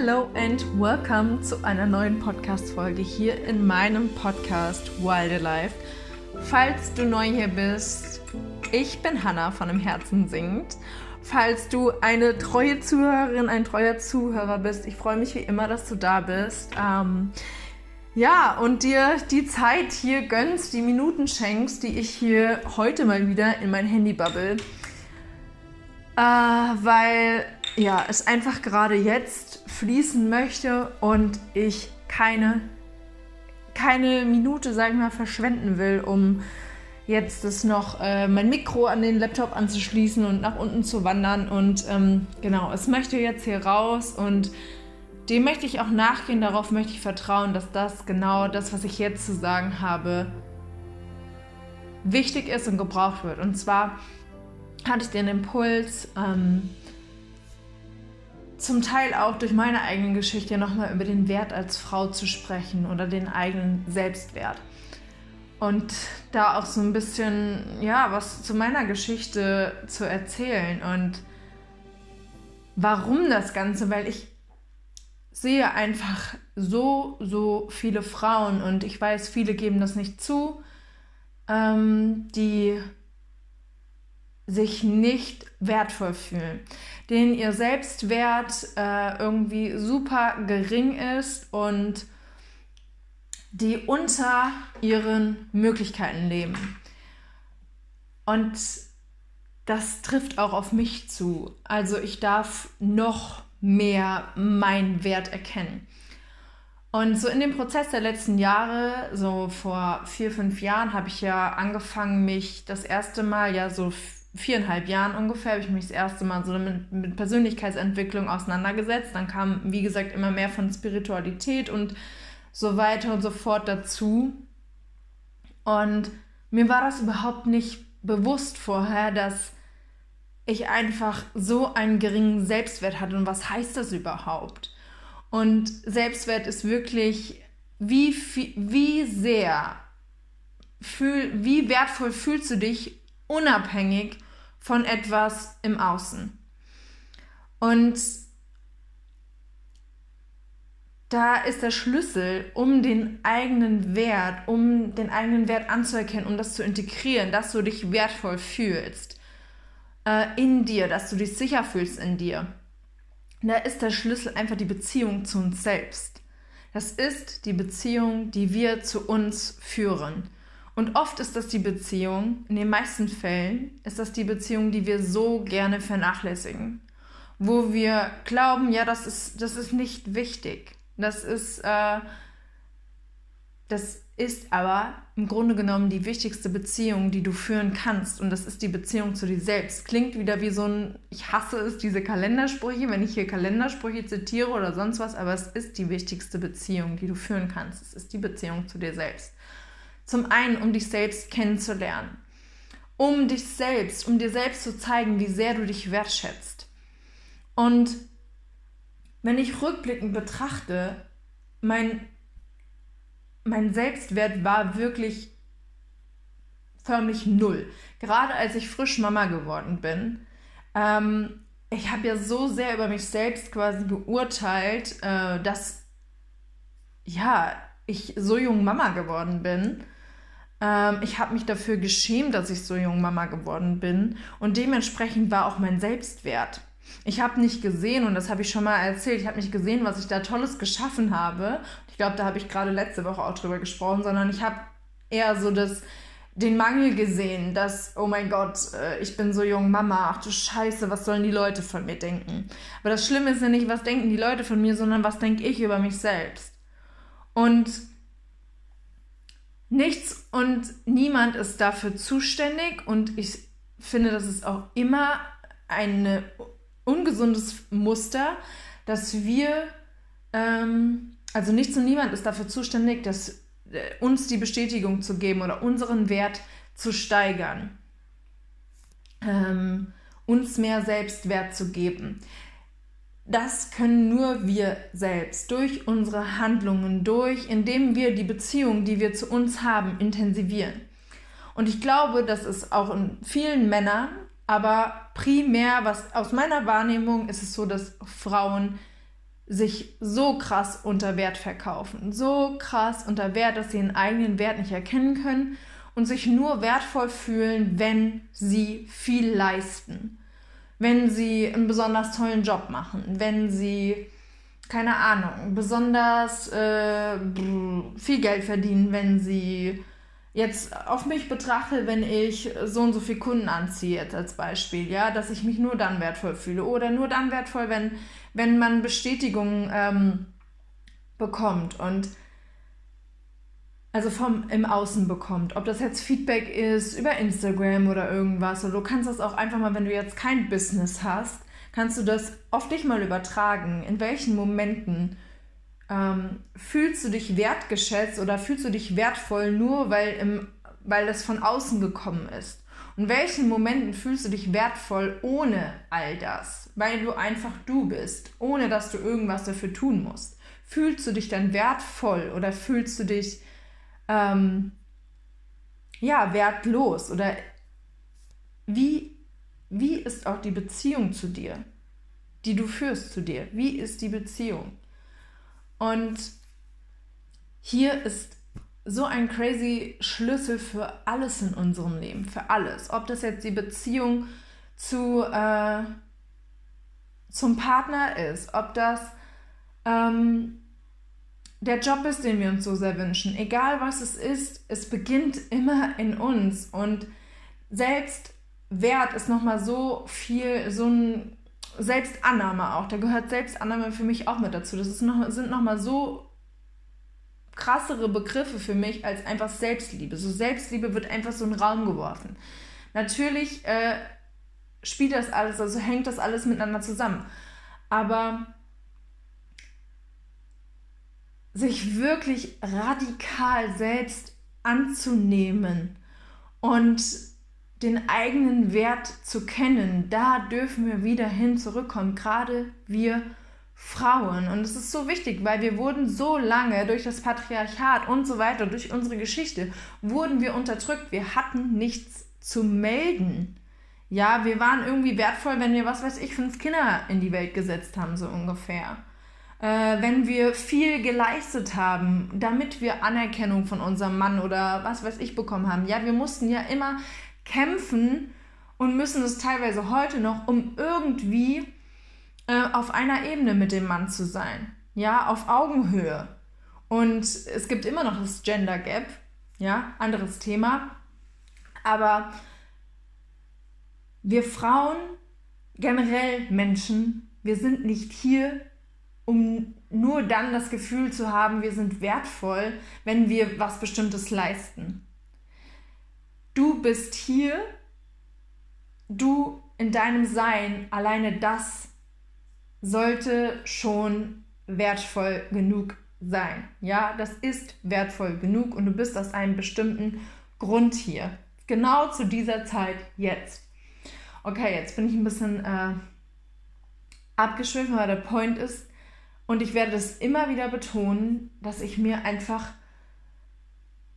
Hello and welcome zu einer neuen Podcast-Folge hier in meinem Podcast Wildlife. Falls du neu hier bist, ich bin Hanna von Im Herzen singt. Falls du eine treue Zuhörerin, ein treuer Zuhörer bist, ich freue mich wie immer, dass du da bist. Ähm, ja, und dir die Zeit hier gönnst, die Minuten schenkst, die ich hier heute mal wieder in mein Handy bubble. Äh, weil ja, es einfach gerade jetzt fließen möchte und ich keine, keine Minute, sagen wir mal, verschwenden will, um jetzt das noch äh, mein Mikro an den Laptop anzuschließen und nach unten zu wandern. Und ähm, genau, es möchte jetzt hier raus und dem möchte ich auch nachgehen, darauf möchte ich vertrauen, dass das genau das, was ich jetzt zu sagen habe, wichtig ist und gebraucht wird. Und zwar hatte ich den Impuls, ähm, zum Teil auch durch meine eigene Geschichte nochmal über den Wert als Frau zu sprechen oder den eigenen Selbstwert. Und da auch so ein bisschen, ja, was zu meiner Geschichte zu erzählen und warum das Ganze, weil ich sehe einfach so, so viele Frauen und ich weiß, viele geben das nicht zu, ähm, die sich nicht wertvoll fühlen, denen ihr Selbstwert äh, irgendwie super gering ist und die unter ihren Möglichkeiten leben. Und das trifft auch auf mich zu. Also ich darf noch mehr meinen Wert erkennen. Und so in dem Prozess der letzten Jahre, so vor vier, fünf Jahren, habe ich ja angefangen, mich das erste Mal ja so viereinhalb Jahren ungefähr habe ich mich das erste Mal so mit, mit, Persönlichkeitsentwicklung auseinandergesetzt. Dann kam, wie gesagt, immer mehr von Spiritualität und so weiter und so fort dazu. Und mir war das überhaupt nicht bewusst vorher, dass ich einfach so einen geringen Selbstwert hatte. Und was heißt das überhaupt? Und Selbstwert ist wirklich, wie, wie sehr, fühl, wie wertvoll fühlst du dich unabhängig von etwas im Außen. Und da ist der Schlüssel, um den eigenen Wert, um den eigenen Wert anzuerkennen, um das zu integrieren, dass du dich wertvoll fühlst äh, in dir, dass du dich sicher fühlst in dir. Da ist der Schlüssel einfach die Beziehung zu uns selbst. Das ist die Beziehung, die wir zu uns führen. Und oft ist das die Beziehung, in den meisten Fällen ist das die Beziehung, die wir so gerne vernachlässigen. Wo wir glauben, ja, das ist, das ist nicht wichtig. Das ist, äh, das ist aber im Grunde genommen die wichtigste Beziehung, die du führen kannst. Und das ist die Beziehung zu dir selbst. Klingt wieder wie so ein, ich hasse es, diese Kalendersprüche, wenn ich hier Kalendersprüche zitiere oder sonst was, aber es ist die wichtigste Beziehung, die du führen kannst. Es ist die Beziehung zu dir selbst. Zum einen, um dich selbst kennenzulernen. Um dich selbst, um dir selbst zu zeigen, wie sehr du dich wertschätzt. Und wenn ich rückblickend betrachte, mein, mein Selbstwert war wirklich förmlich null. Gerade als ich frisch Mama geworden bin. Ähm, ich habe ja so sehr über mich selbst quasi beurteilt, äh, dass ja, ich so jung Mama geworden bin. Ähm, ich habe mich dafür geschämt, dass ich so jung Mama geworden bin und dementsprechend war auch mein Selbstwert. Ich habe nicht gesehen, und das habe ich schon mal erzählt, ich habe nicht gesehen, was ich da Tolles geschaffen habe. Ich glaube, da habe ich gerade letzte Woche auch drüber gesprochen, sondern ich habe eher so das, den Mangel gesehen, dass, oh mein Gott, äh, ich bin so jung Mama, ach du Scheiße, was sollen die Leute von mir denken? Aber das Schlimme ist ja nicht, was denken die Leute von mir, sondern was denke ich über mich selbst. Und Nichts und niemand ist dafür zuständig und ich finde, das ist auch immer ein ungesundes Muster, dass wir, ähm, also nichts und niemand ist dafür zuständig, dass äh, uns die Bestätigung zu geben oder unseren Wert zu steigern, ähm, uns mehr Selbstwert zu geben das können nur wir selbst. Durch unsere Handlungen, durch, indem wir die Beziehung, die wir zu uns haben, intensivieren. Und ich glaube, dass es auch in vielen Männern, aber primär, was aus meiner Wahrnehmung ist es so, dass Frauen sich so krass unter Wert verkaufen, so krass unter Wert, dass sie ihren eigenen Wert nicht erkennen können und sich nur wertvoll fühlen, wenn sie viel leisten, wenn sie einen besonders tollen Job machen, wenn sie, keine Ahnung, besonders äh, viel Geld verdienen, wenn sie jetzt auf mich betrachte, wenn ich so und so viel Kunden anziehe, jetzt als Beispiel, ja, dass ich mich nur dann wertvoll fühle oder nur dann wertvoll, wenn, wenn man Bestätigung ähm, bekommt. Und also vom im Außen bekommt, ob das jetzt Feedback ist über Instagram oder irgendwas, oder du kannst das auch einfach mal, wenn du jetzt kein Business hast, kannst du das auf dich mal übertragen, in welchen Momenten ähm, fühlst du dich wertgeschätzt oder fühlst du dich wertvoll nur, weil, im, weil das von außen gekommen ist? In welchen Momenten fühlst du dich wertvoll ohne all das? Weil du einfach du bist, ohne dass du irgendwas dafür tun musst. Fühlst du dich dann wertvoll oder fühlst du dich ähm, ja wertlos? Oder wie, wie ist auch die Beziehung zu dir, die du führst zu dir? Wie ist die Beziehung? Und hier ist so ein crazy Schlüssel für alles in unserem Leben, für alles. Ob das jetzt die Beziehung zu, äh, zum Partner ist, ob das ähm, der Job ist, den wir uns so sehr wünschen. Egal was es ist, es beginnt immer in uns. Und Selbstwert ist nochmal so viel, so ein Selbstannahme auch. Da gehört Selbstannahme für mich auch mit dazu. Das ist noch, sind nochmal so krassere Begriffe für mich als einfach Selbstliebe. So Selbstliebe wird einfach so in den Raum geworfen. Natürlich äh, spielt das alles, also hängt das alles miteinander zusammen. Aber sich wirklich radikal selbst anzunehmen und den eigenen Wert zu kennen, da dürfen wir wieder hin zurückkommen, gerade wir Frauen. Und es ist so wichtig, weil wir wurden so lange durch das Patriarchat und so weiter, durch unsere Geschichte, wurden wir unterdrückt. Wir hatten nichts zu melden. Ja, wir waren irgendwie wertvoll, wenn wir, was weiß ich, fünf Kinder in die Welt gesetzt haben, so ungefähr. Äh, wenn wir viel geleistet haben, damit wir Anerkennung von unserem Mann oder was weiß ich bekommen haben. Ja, wir mussten ja immer kämpfen und müssen es teilweise heute noch, um irgendwie äh, auf einer Ebene mit dem Mann zu sein. Ja, auf Augenhöhe. Und es gibt immer noch das Gender Gap, ja, anderes Thema. Aber wir Frauen, generell Menschen, wir sind nicht hier, um nur dann das Gefühl zu haben, wir sind wertvoll, wenn wir was Bestimmtes leisten. Du bist hier, du in deinem Sein, alleine das sollte schon wertvoll genug sein. Ja, das ist wertvoll genug und du bist aus einem bestimmten Grund hier. Genau zu dieser Zeit jetzt. Okay, jetzt bin ich ein bisschen äh, abgeschwiffen, weil der Point ist, und ich werde das immer wieder betonen, dass ich mir einfach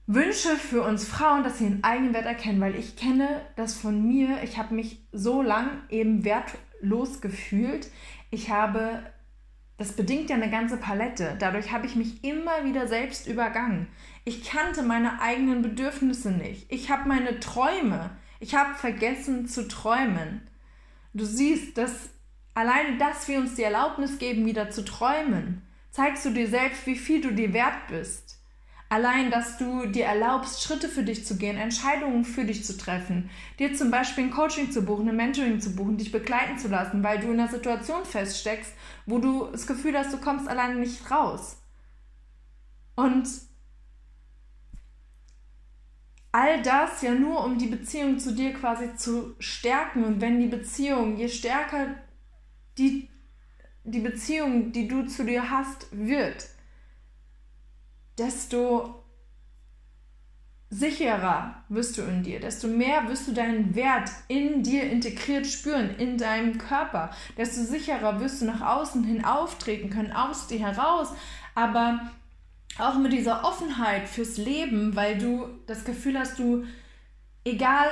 wünsche für uns Frauen, dass sie ihren eigenen Wert erkennen, weil ich kenne das von mir. Ich habe mich so lang eben wertlos gefühlt. Ich habe, das bedingt ja eine ganze Palette. Dadurch habe ich mich immer wieder selbst übergangen. Ich kannte meine eigenen Bedürfnisse nicht. Ich habe meine Träume. Ich habe vergessen zu träumen. Du siehst, dass alleine, dass wir uns die Erlaubnis geben, wieder zu träumen, zeigst du dir selbst, wie viel du dir wert bist. Allein, dass du dir erlaubst, Schritte für dich zu gehen, Entscheidungen für dich zu treffen, dir zum Beispiel ein Coaching zu buchen, ein Mentoring zu buchen, dich begleiten zu lassen, weil du in einer Situation feststeckst, wo du das Gefühl hast, du kommst alleine nicht raus. Und all das ja nur, um die Beziehung zu dir quasi zu stärken. Und wenn die Beziehung, je stärker die, die Beziehung, die du zu dir hast, wird, desto sicherer wirst du in dir, desto mehr wirst du deinen Wert in dir integriert spüren, in deinem Körper, desto sicherer wirst du nach außen hin auftreten können, aus dir heraus, aber auch mit dieser Offenheit fürs Leben, weil du das Gefühl hast, du, egal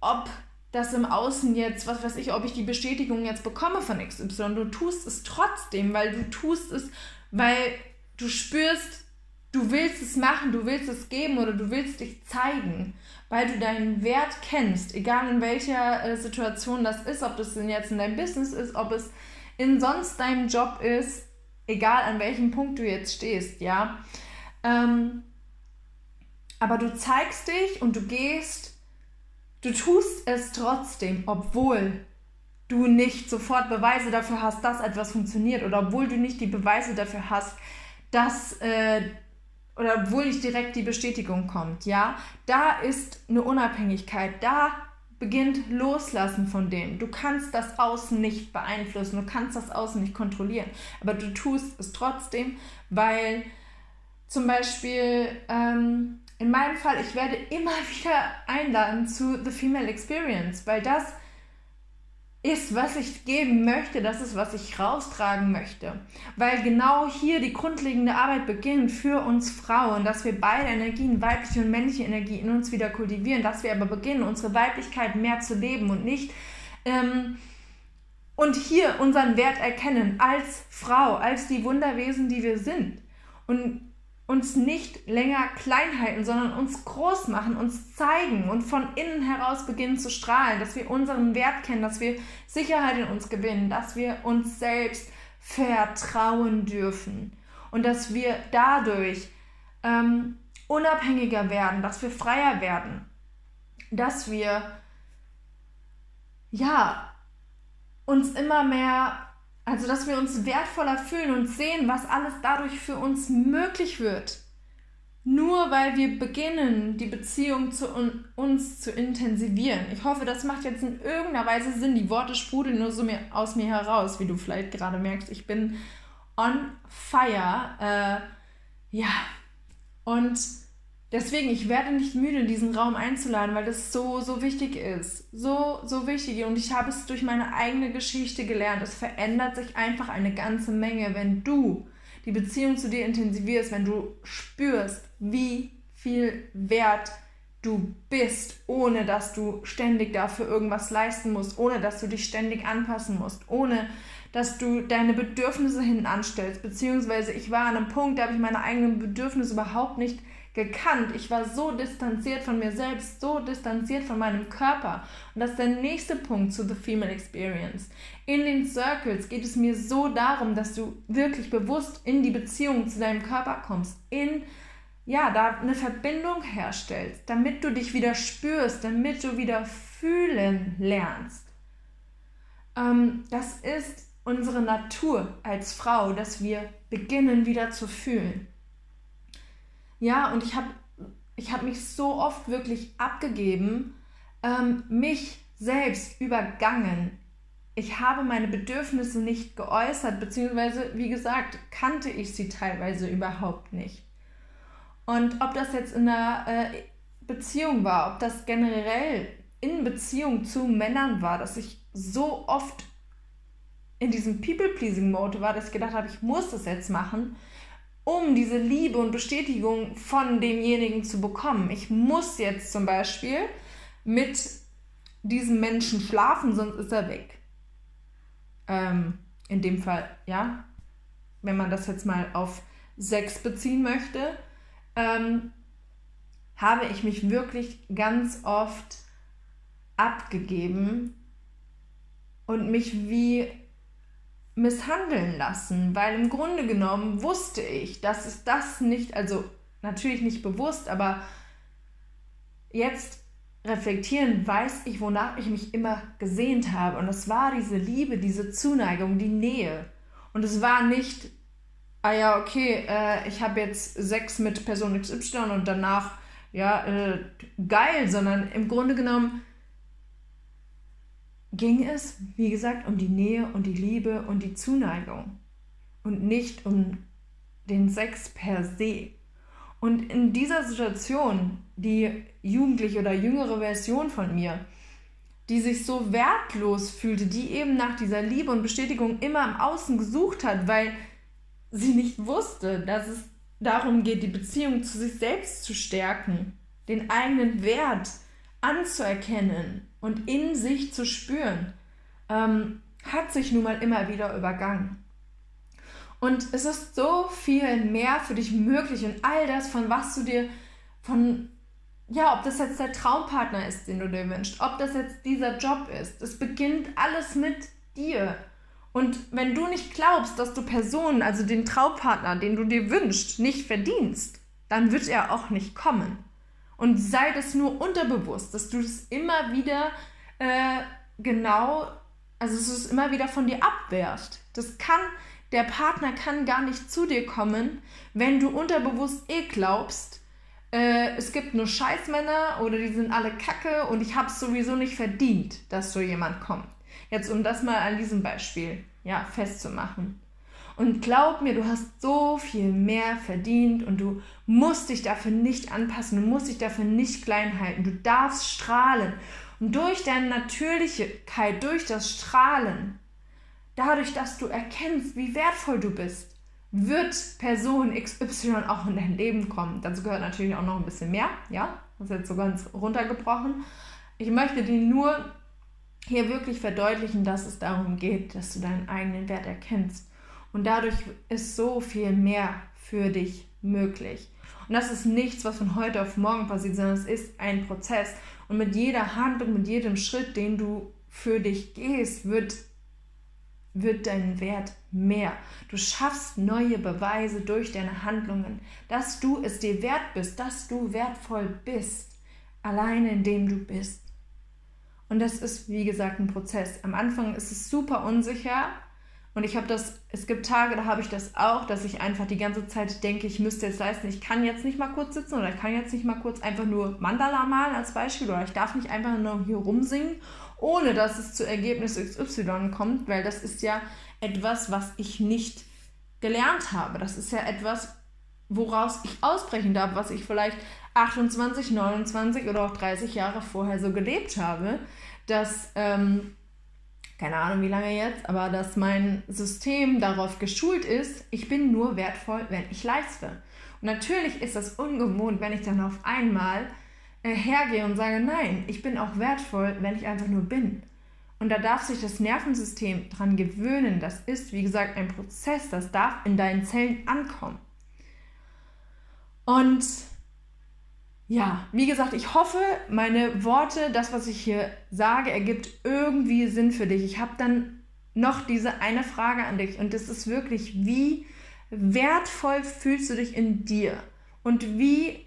ob dass im Außen jetzt, was weiß ich, ob ich die Bestätigung jetzt bekomme von XY. Du tust es trotzdem, weil du tust es, weil du spürst, du willst es machen, du willst es geben oder du willst dich zeigen, weil du deinen Wert kennst, egal in welcher äh, Situation das ist, ob das jetzt in deinem Business ist, ob es in sonst deinem Job ist, egal an welchem Punkt du jetzt stehst, ja. Ähm, aber du zeigst dich und du gehst, du tust es trotzdem, obwohl du nicht sofort Beweise dafür hast, dass etwas funktioniert oder obwohl du nicht die Beweise dafür hast, dass äh, oder obwohl nicht direkt die Bestätigung kommt, ja, da ist eine Unabhängigkeit, da beginnt Loslassen von dem. Du kannst das Außen nicht beeinflussen, du kannst das Außen nicht kontrollieren, aber du tust es trotzdem, weil zum Beispiel ähm, in meinem Fall, ich werde immer wieder einladen zu The Female Experience, weil das ist, was ich geben möchte, das ist, was ich raustragen möchte. Weil genau hier die grundlegende Arbeit beginnt für uns Frauen, dass wir beide Energien, weibliche und männliche Energie, in uns wieder kultivieren, dass wir aber beginnen, unsere Weiblichkeit mehr zu leben und nicht. Ähm, und hier unseren Wert erkennen als Frau, als die Wunderwesen, die wir sind. Und uns nicht länger klein halten, sondern uns groß machen, uns zeigen und von innen heraus beginnen zu strahlen, dass wir unseren Wert kennen, dass wir Sicherheit in uns gewinnen, dass wir uns selbst vertrauen dürfen und dass wir dadurch ähm, unabhängiger werden, dass wir freier werden, dass wir ja uns immer mehr also, dass wir uns wertvoller fühlen und sehen, was alles dadurch für uns möglich wird. Nur weil wir beginnen, die Beziehung zu uns zu intensivieren. Ich hoffe, das macht jetzt in irgendeiner Weise Sinn. Die Worte sprudeln nur so mir, aus mir heraus, wie du vielleicht gerade merkst. Ich bin on fire. Äh, ja. Und Deswegen, ich werde nicht müde, diesen Raum einzuladen, weil das so, so wichtig ist. So, so wichtig. Und ich habe es durch meine eigene Geschichte gelernt. Es verändert sich einfach eine ganze Menge, wenn du die Beziehung zu dir intensivierst, wenn du spürst, wie viel Wert du bist, ohne dass du ständig dafür irgendwas leisten musst, ohne dass du dich ständig anpassen musst, ohne dass du deine Bedürfnisse hinten anstellst. Beziehungsweise ich war an einem Punkt, da habe ich meine eigenen Bedürfnisse überhaupt nicht gekannt. Ich war so distanziert von mir selbst, so distanziert von meinem Körper. Und das ist der nächste Punkt zu The Female Experience. In den Circles geht es mir so darum, dass du wirklich bewusst in die Beziehung zu deinem Körper kommst, in ja, da eine Verbindung herstellst, damit du dich wieder spürst, damit du wieder fühlen lernst. Ähm, das ist unsere Natur als Frau, dass wir beginnen wieder zu fühlen. Ja, und ich habe ich hab mich so oft wirklich abgegeben, ähm, mich selbst übergangen. Ich habe meine Bedürfnisse nicht geäußert, beziehungsweise, wie gesagt, kannte ich sie teilweise überhaupt nicht. Und ob das jetzt in einer äh, Beziehung war, ob das generell in Beziehung zu Männern war, dass ich so oft in diesem People-Pleasing-Mode war, dass ich gedacht habe, ich muss das jetzt machen, um diese Liebe und Bestätigung von demjenigen zu bekommen. Ich muss jetzt zum Beispiel mit diesem Menschen schlafen, sonst ist er weg. Ähm, in dem Fall, ja, wenn man das jetzt mal auf Sex beziehen möchte, ähm, habe ich mich wirklich ganz oft abgegeben und mich wie misshandeln lassen, weil im Grunde genommen wusste ich, dass es das nicht, also natürlich nicht bewusst, aber jetzt reflektieren weiß ich, wonach ich mich immer gesehnt habe. Und es war diese Liebe, diese Zuneigung, die Nähe. Und es war nicht, ah ja, okay, äh, ich habe jetzt Sex mit Person XY und danach, ja, äh, geil, sondern im Grunde genommen ging es, wie gesagt, um die Nähe und die Liebe und die Zuneigung und nicht um den Sex per se. Und in dieser Situation, die jugendliche oder jüngere Version von mir, die sich so wertlos fühlte, die eben nach dieser Liebe und Bestätigung immer im Außen gesucht hat, weil sie nicht wusste, dass es darum geht, die Beziehung zu sich selbst zu stärken, den eigenen Wert anzuerkennen und in sich zu spüren, ähm, hat sich nun mal immer wieder übergangen. Und es ist so viel mehr für dich möglich und all das, von was du dir, von, ja, ob das jetzt der Traumpartner ist, den du dir wünschst, ob das jetzt dieser Job ist, es beginnt alles mit dir. Und wenn du nicht glaubst, dass du Personen, also den Traumpartner, den du dir wünschst, nicht verdienst, dann wird er auch nicht kommen. Und sei das nur unterbewusst, dass du das immer wieder äh, genau, also dass du es immer wieder von dir abwehrst. Das kann, der Partner kann gar nicht zu dir kommen, wenn du unterbewusst eh glaubst, äh, es gibt nur Scheißmänner oder die sind alle Kacke und ich habe es sowieso nicht verdient, dass so jemand kommt. Jetzt um das mal an diesem Beispiel ja, festzumachen. Und glaub mir, du hast so viel mehr verdient und du musst dich dafür nicht anpassen, du musst dich dafür nicht klein halten, du darfst strahlen. Und durch deine Natürlichkeit, durch das Strahlen, dadurch, dass du erkennst, wie wertvoll du bist, wird Person XY auch in dein Leben kommen. Dazu gehört natürlich auch noch ein bisschen mehr, ja, das ist jetzt so ganz runtergebrochen. Ich möchte dir nur hier wirklich verdeutlichen, dass es darum geht, dass du deinen eigenen Wert erkennst und dadurch ist so viel mehr für dich möglich. Und das ist nichts, was von heute auf morgen passiert, sondern es ist ein Prozess. Und mit jeder Handlung, mit jedem Schritt, den du für dich gehst, wird, wird dein Wert mehr. Du schaffst neue Beweise durch deine Handlungen, dass du es dir wert bist, dass du wertvoll bist, alleine indem du bist. Und das ist, wie gesagt, ein Prozess. Am Anfang ist es super unsicher, und ich habe das, es gibt Tage, da habe ich das auch, dass ich einfach die ganze Zeit denke, ich müsste jetzt leisten, ich kann jetzt nicht mal kurz sitzen oder ich kann jetzt nicht mal kurz einfach nur Mandala malen als Beispiel oder ich darf nicht einfach nur hier rumsingen, ohne dass es zu Ergebnis XY kommt, weil das ist ja etwas, was ich nicht gelernt habe. Das ist ja etwas, woraus ich ausbrechen darf, was ich vielleicht 28, 29 oder auch 30 Jahre vorher so gelebt habe, dass ähm, keine Ahnung wie lange jetzt, aber dass mein System darauf geschult ist, ich bin nur wertvoll, wenn ich leiste. Und natürlich ist das ungewohnt, wenn ich dann auf einmal äh, hergehe und sage, nein, ich bin auch wertvoll, wenn ich einfach nur bin. Und da darf sich das Nervensystem dran gewöhnen. Das ist, wie gesagt, ein Prozess, das darf in deinen Zellen ankommen. Und ja, wie gesagt, ich hoffe, meine Worte, das, was ich hier sage, ergibt irgendwie Sinn für dich. Ich habe dann noch diese eine Frage an dich und das ist wirklich, wie wertvoll fühlst du dich in dir? Und wie,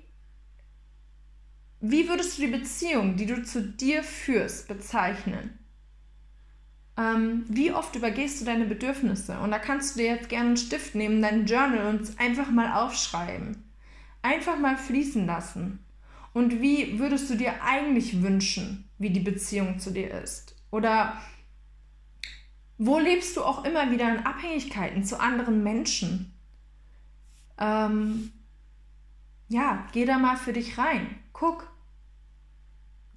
wie würdest du die Beziehung, die du zu dir führst, bezeichnen? Ähm, wie oft übergehst du deine Bedürfnisse? Und da kannst du dir jetzt gerne einen Stift nehmen, dein Journal und einfach mal aufschreiben. Einfach mal fließen lassen. Und wie würdest du dir eigentlich wünschen, wie die Beziehung zu dir ist? Oder wo lebst du auch immer wieder in Abhängigkeiten zu anderen Menschen? Ähm, ja, geh da mal für dich rein. Guck.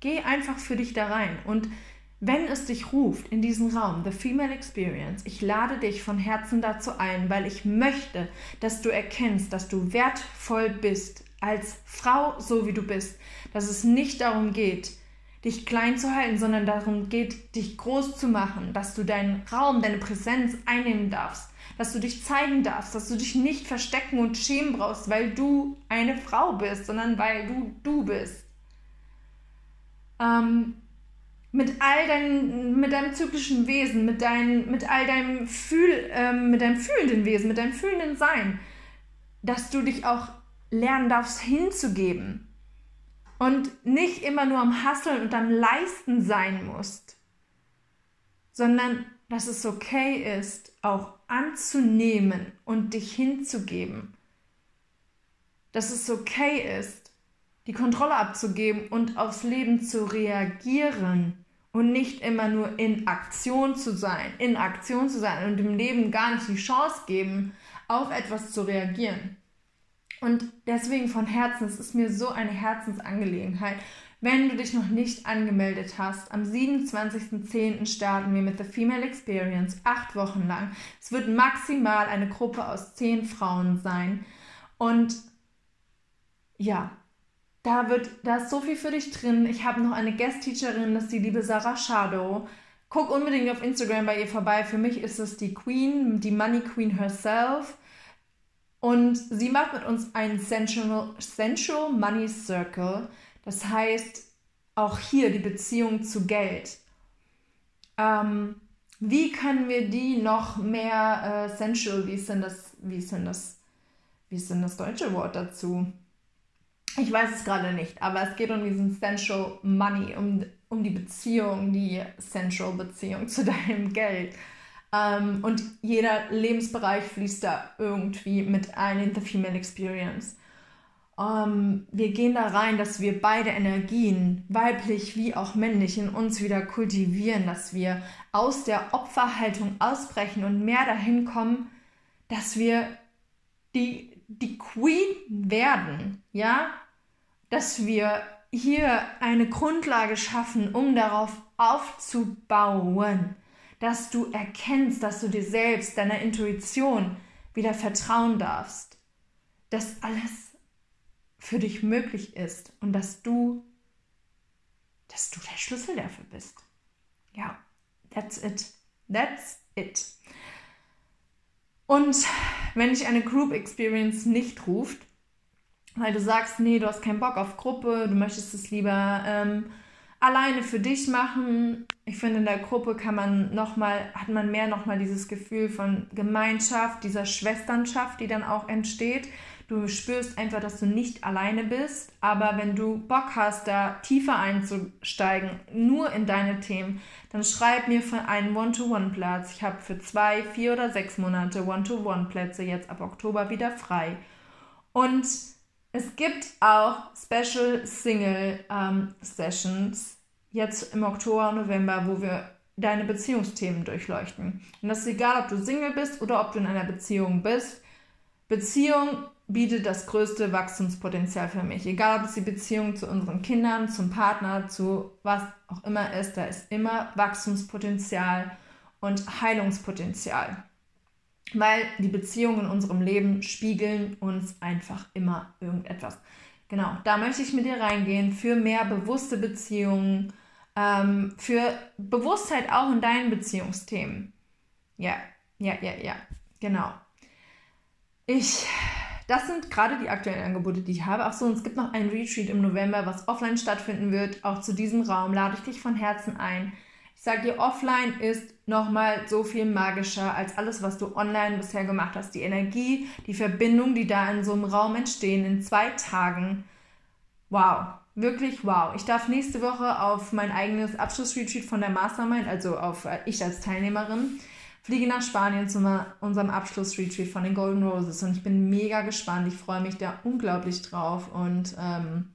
Geh einfach für dich da rein. Und wenn es dich ruft in diesen Raum, The Female Experience, ich lade dich von Herzen dazu ein, weil ich möchte, dass du erkennst, dass du wertvoll bist, als Frau, so wie du bist, dass es nicht darum geht, dich klein zu halten, sondern darum geht, dich groß zu machen, dass du deinen Raum, deine Präsenz einnehmen darfst, dass du dich zeigen darfst, dass du dich nicht verstecken und schämen brauchst, weil du eine Frau bist, sondern weil du du bist. Ähm, mit all deinen, mit deinem zyklischen Wesen, mit, dein, mit all deinem Fühl, ähm, mit deinem fühlenden Wesen, mit deinem fühlenden Sein, dass du dich auch lernen darfst hinzugeben und nicht immer nur am Hasseln und am Leisten sein musst, sondern dass es okay ist, auch anzunehmen und dich hinzugeben. Dass es okay ist, die Kontrolle abzugeben und aufs Leben zu reagieren und nicht immer nur in Aktion zu sein, in Aktion zu sein und dem Leben gar nicht die Chance geben, auf etwas zu reagieren. Und deswegen von Herzen, es ist mir so eine Herzensangelegenheit. Wenn du dich noch nicht angemeldet hast, am 27.10. starten wir mit The Female Experience, acht Wochen lang. Es wird maximal eine Gruppe aus zehn Frauen sein. Und ja, Da, wird, da ist so viel für dich drin. Ich habe noch eine Guest-Teacherin, das ist die liebe Sarah Shadow. Guck unbedingt auf Instagram bei ihr vorbei. Für mich ist es die Queen, die Money Queen herself. Und sie macht mit uns einen Sensual, Sensual Money Circle. Das heißt, auch hier die Beziehung zu Geld. Ähm, wie können wir die noch mehr äh, sensual, wie ist denn das, wie ist denn das, wie ist denn das deutsche Wort dazu? Ich weiß es gerade nicht, aber es geht um diesen sensual money, um, um die Beziehung, die sensual Beziehung zu deinem Geld. Ähm, und jeder Lebensbereich fließt da irgendwie mit ein in the Female Experience. Ähm, wir gehen da rein, dass wir beide Energien, weiblich wie auch männlich, in uns wieder kultivieren, dass wir aus der Opferhaltung ausbrechen und mehr dahin kommen, dass wir die, die Queen werden, ja, dass wir hier eine Grundlage schaffen, um darauf aufzubauen, dass du erkennst, dass du dir selbst, deiner Intuition wieder vertrauen darfst, dass alles für dich möglich ist und dass du, dass du der Schlüssel dafür bist. Ja, that's it. That's it. Und wenn dich eine Group Experience nicht ruft, weil du sagst, nee, du hast keinen Bock auf Gruppe, du möchtest es lieber ähm, alleine für dich machen. Ich finde, in der Gruppe kann man noch mal, hat man mehr nochmal dieses Gefühl von Gemeinschaft, dieser Schwesternschaft, die dann auch entsteht. Du spürst einfach, dass du nicht alleine bist, aber wenn du Bock hast, da tiefer einzusteigen, nur in deine Themen, dann schreib mir für einen One-to-One-Platz. Ich habe für zwei, vier oder sechs Monate One-to-One-Plätze jetzt ab Oktober wieder frei. Und es gibt auch Special Single ähm, Sessions jetzt im Oktober November, wo wir deine Beziehungsthemen durchleuchten. Und das ist egal, ob du Single bist oder ob du in einer Beziehung bist. Beziehung bietet das größte Wachstumspotenzial für mich. Egal, ob es die Beziehung zu unseren Kindern, zum Partner, zu was auch immer ist, da ist immer Wachstumspotenzial und Heilungspotenzial. Weil die Beziehungen in unserem Leben spiegeln uns einfach immer irgendetwas. Genau, da möchte ich mit dir reingehen für mehr bewusste Beziehungen, ähm, für Bewusstheit auch in deinen Beziehungsthemen. Ja, ja, ja, ja, genau. Ich das sind gerade die aktuellen Angebote, die ich habe. Ach so, und es gibt noch ein Retreat im November, was offline stattfinden wird. Auch zu diesem Raum lade ich dich von Herzen ein. Ich sage dir, offline ist nochmal so viel magischer als alles, was du online bisher gemacht hast. Die Energie, die Verbindung, die da in so einem Raum entstehen, in zwei Tagen. Wow, wirklich wow. Ich darf nächste Woche auf mein eigenes Abschlussretreat von der Mastermind, also auf äh, ich als Teilnehmerin, fliege nach Spanien zu unserem Abschlussretreat von den Golden Roses und ich bin mega gespannt. Ich freue mich da unglaublich drauf und ähm,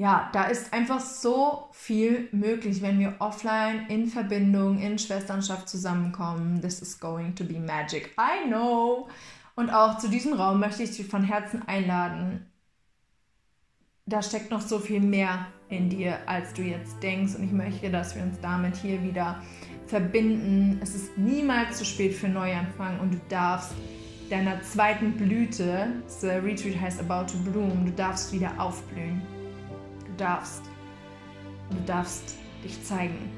ja, da ist einfach so viel möglich, wenn wir offline in Verbindung, in Schwesternschaft zusammenkommen. This is going to be magic. I know. Und auch zu diesem Raum möchte ich dich von Herzen einladen. Da steckt noch so viel mehr in dir, als du jetzt denkst. Und ich möchte, dass wir uns damit hier wieder verbinden. Es ist niemals zu spät für Neuanfang und du darfst deiner zweiten Blüte, the Retreat heißt About to Bloom, du darfst wieder aufblühen. Du darfst. Du darfst dich zeigen.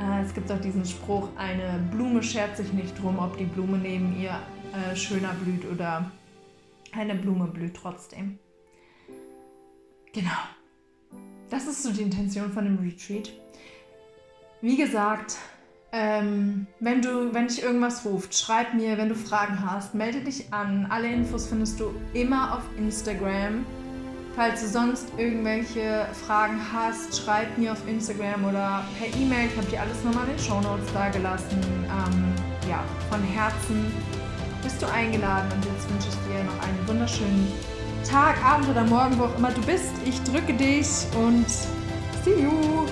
Äh, es gibt auch diesen Spruch, eine Blume schert sich nicht drum, ob die Blume neben ihr äh, schöner blüht oder eine Blume blüht trotzdem. Genau. Das ist so die Intention von dem Retreat. Wie gesagt, ähm, wenn, du, wenn dich irgendwas ruft, schreib mir, wenn du Fragen hast, melde dich an. Alle Infos findest du immer auf Instagram. Falls du sonst irgendwelche Fragen hast, schreib mir auf Instagram oder per E-Mail. Ich habe dir alles nochmal in den Show Notes da gelassen. Ähm, ja, von Herzen bist du eingeladen und jetzt wünsche ich dir noch einen wunderschönen Tag, Abend oder Morgen, wo auch immer du bist. Ich drücke dich und see you!